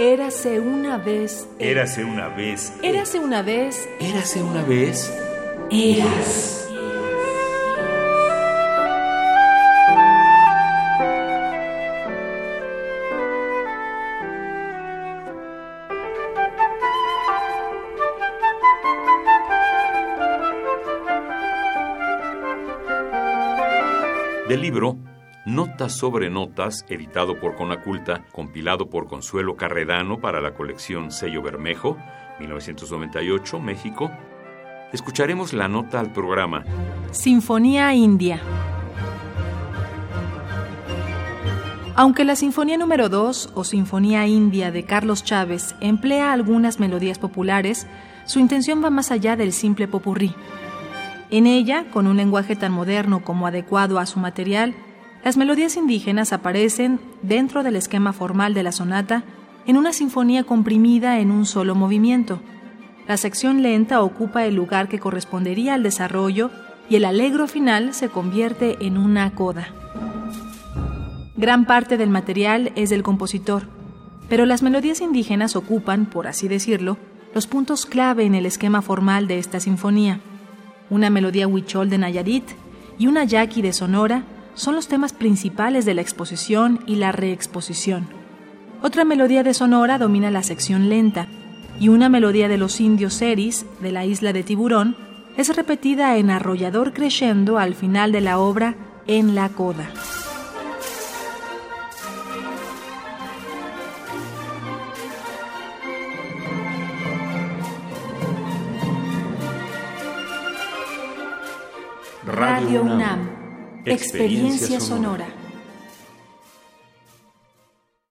Érase una vez. Érase una vez. Érase una vez. Érase una vez. Eras. Del libro Notas sobre Notas, editado por Conaculta, compilado por Consuelo Carredano para la colección Sello Bermejo, 1998, México, escucharemos la nota al programa Sinfonía India. Aunque la Sinfonía número 2 o Sinfonía India de Carlos Chávez emplea algunas melodías populares, su intención va más allá del simple popurrí. En ella, con un lenguaje tan moderno como adecuado a su material, las melodías indígenas aparecen dentro del esquema formal de la sonata en una sinfonía comprimida en un solo movimiento. La sección lenta ocupa el lugar que correspondería al desarrollo y el alegro final se convierte en una coda. Gran parte del material es del compositor, pero las melodías indígenas ocupan, por así decirlo, los puntos clave en el esquema formal de esta sinfonía. Una melodía huichol de Nayarit y una yaqui de Sonora son los temas principales de la exposición y la reexposición. Otra melodía de Sonora domina la sección lenta, y una melodía de los indios seris de la isla de Tiburón es repetida en arrollador crescendo al final de la obra en la coda. Radio UNAM Experiencia sonora.